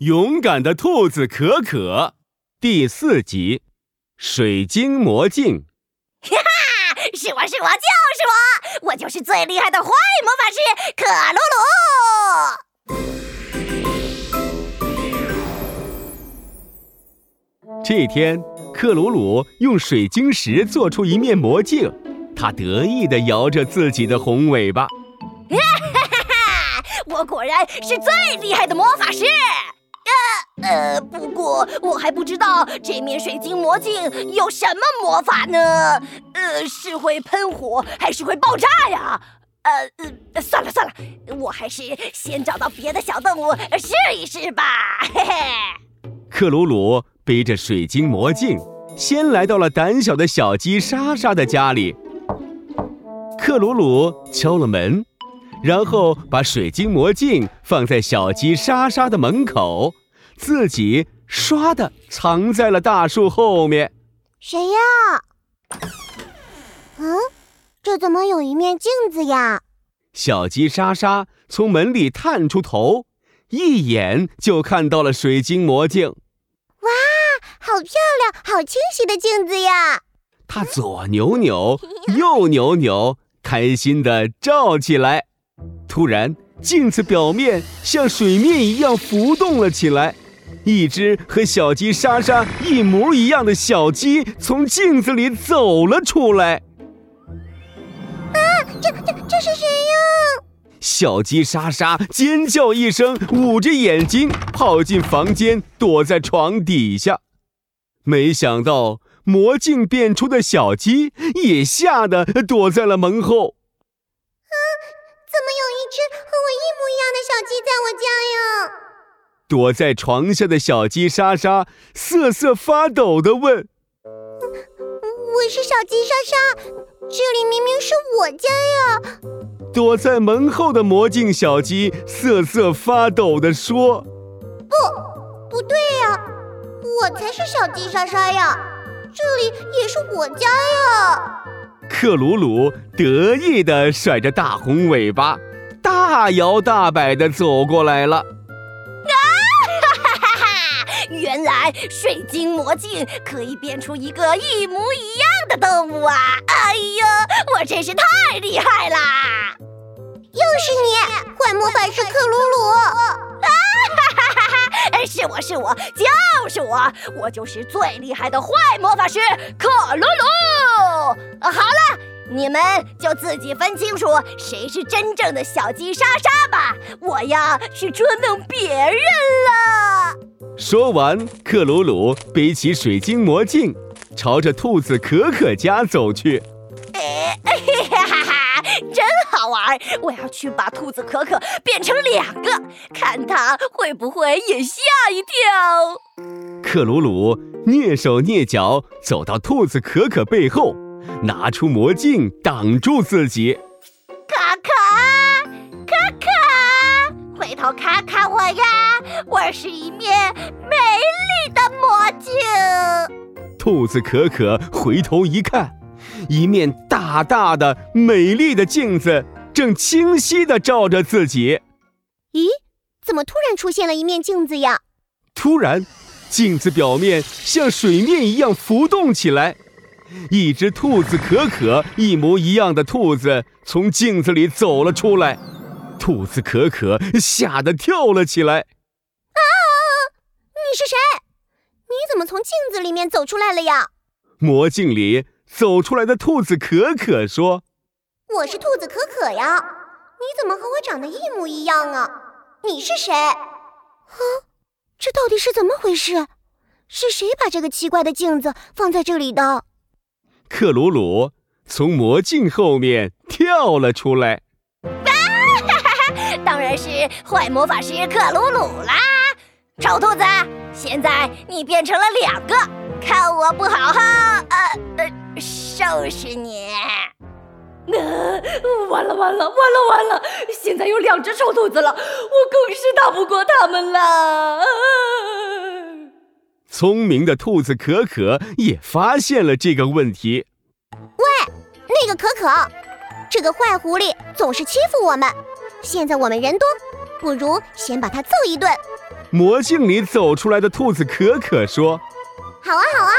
勇敢的兔子可可第四集：水晶魔镜。哈哈，是我是我就是我，我就是最厉害的坏魔法师克鲁鲁。这天，克鲁鲁用水晶石做出一面魔镜，他得意地摇着自己的红尾巴。哈哈哈！我果然是最厉害的魔法师。不过我还不知道这面水晶魔镜有什么魔法呢？呃，是会喷火还是会爆炸呀？呃呃，算了算了，我还是先找到别的小动物试一试吧。嘿嘿。克鲁鲁背着水晶魔镜，先来到了胆小的小鸡莎莎的家里。克鲁鲁敲了门，然后把水晶魔镜放在小鸡莎莎的门口。自己唰的藏在了大树后面。谁呀？嗯，这怎么有一面镜子呀？小鸡莎莎从门里探出头，一眼就看到了水晶魔镜。哇，好漂亮，好清晰的镜子呀！它左扭扭，右扭扭，开心的照起来。突然，镜子表面像水面一样浮动了起来。一只和小鸡莎莎一模一样的小鸡从镜子里走了出来。啊，这这这是谁呀？小鸡莎莎尖叫一声，捂着眼睛跑进房间，躲在床底下。没想到魔镜变出的小鸡也吓得躲在了门后。啊，怎么有一只和我一模一样的小鸡在我家呀？躲在床下的小鸡莎莎瑟瑟发抖地问：“我是小鸡莎莎，这里明明是我家呀！”躲在门后的魔镜小鸡瑟瑟发抖地说：“不，不对呀，我才是小鸡莎莎呀，这里也是我家呀！”克鲁鲁得意地甩着大红尾巴，大摇大摆地走过来了。原来水晶魔镜可以变出一个一模一样的动物啊！哎呀，我真是太厉害啦！又是你，坏魔法师克鲁鲁！啊哈哈哈哈！是我是我就是我，我就是最厉害的坏魔法师克鲁鲁！好了，你们就自己分清楚谁是真正的小鸡莎莎吧，我要去捉弄别人了。说完，克鲁鲁背起水晶魔镜，朝着兔子可可家走去。哎，哈哈哈，真好玩！我要去把兔子可可变成两个，看它会不会也吓一跳。克鲁鲁蹑手蹑脚走到兔子可可背后，拿出魔镜挡住自己。可可，可可，回头看看我呀！我是一面美丽的魔镜。兔子可可回头一看，一面大大的、美丽的镜子正清晰的照着自己。咦，怎么突然出现了一面镜子呀？突然，镜子表面像水面一样浮动起来，一只兔子可可一模一样的兔子从镜子里走了出来。兔子可可吓得跳了起来。啊你是谁？你怎么从镜子里面走出来了呀？魔镜里走出来的兔子可可说：“我是兔子可可呀，你怎么和我长得一模一样啊？你是谁？啊，这到底是怎么回事？是谁把这个奇怪的镜子放在这里的？”克鲁鲁从魔镜后面跳了出来。是坏魔法师克鲁鲁啦！丑兔子，现在你变成了两个，看我不好好呃呃收拾你！呃，完了完了完了完了！现在有两只臭兔子了，我更是打不过他们了。聪明的兔子可可也发现了这个问题。喂，那个可可，这个坏狐狸总是欺负我们。现在我们人多，不如先把他揍一顿。魔镜里走出来的兔子可可说：“好啊，好啊。”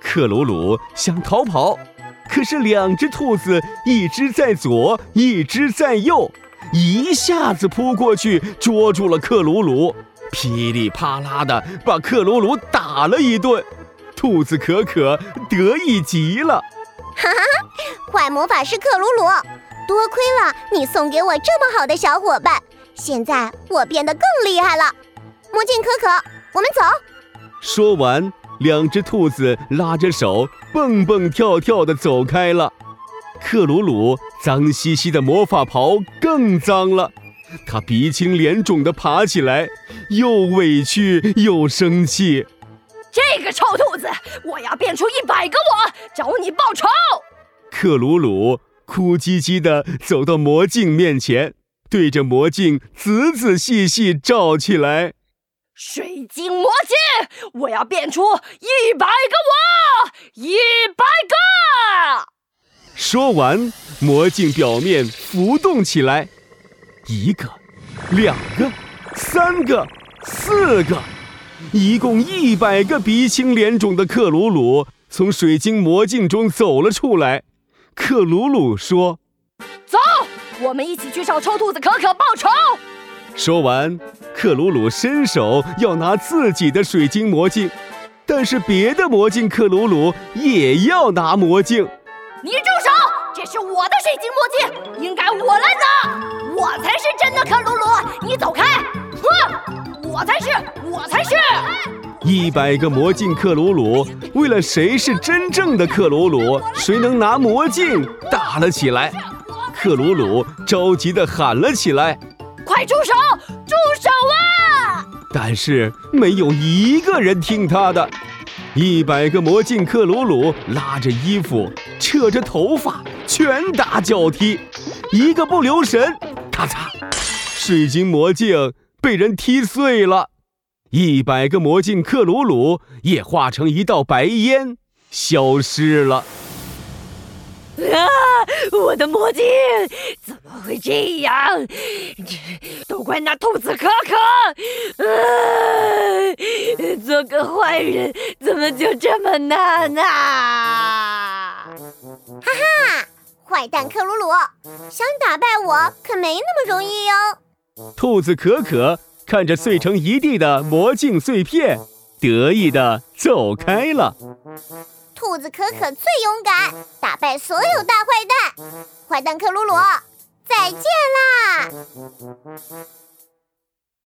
克鲁鲁想逃跑，可是两只兔子，一只在左，一只在右，一下子扑过去捉住了克鲁鲁，噼里啪啦的把克鲁鲁打了一顿。兔子可可得意极了，哈哈！坏魔法师克鲁鲁，多亏了你送给我这么好的小伙伴，现在我变得更厉害了。魔镜可可，我们走。说完。两只兔子拉着手，蹦蹦跳跳地走开了。克鲁鲁脏兮兮的魔法袍更脏了，他鼻青脸肿地爬起来，又委屈又生气。这个臭兔子，我要变出一百个我，找你报仇！克鲁鲁哭唧唧地走到魔镜面前，对着魔镜仔仔细细照起来。水晶魔镜，我要变出一百个我，一百个！说完，魔镜表面浮动起来，一个，两个，三个，四个，一共一百个鼻青脸肿的克鲁鲁从水晶魔镜中走了出来。克鲁鲁说：“走，我们一起去找臭兔子可可报仇。”说完，克鲁鲁伸手要拿自己的水晶魔镜，但是别的魔镜克鲁鲁也要拿魔镜。你住手！这是我的水晶魔镜，应该我来拿。我才是真的克鲁鲁，你走开！哼，我才是，我才是。一百个魔镜克鲁鲁为了谁是真正的克鲁鲁，谁能拿魔镜打了起来。克鲁鲁着急地喊了起来。快住手！住手啊！但是没有一个人听他的。一百个魔镜克鲁鲁拉着衣服，扯着头发，拳打脚踢，一个不留神，咔嚓，水晶魔镜被人踢碎了。一百个魔镜克鲁鲁也化成一道白烟，消失了。啊！我的魔镜怎么会这样？都怪那兔子可可！啊！做个坏人怎么就这么难啊？哈哈！坏蛋克鲁鲁，想打败我可没那么容易哟！兔子可可看着碎成一地的魔镜碎片，得意的走开了。兔子可可最勇敢，打败所有大坏蛋。坏蛋克鲁鲁，再见啦！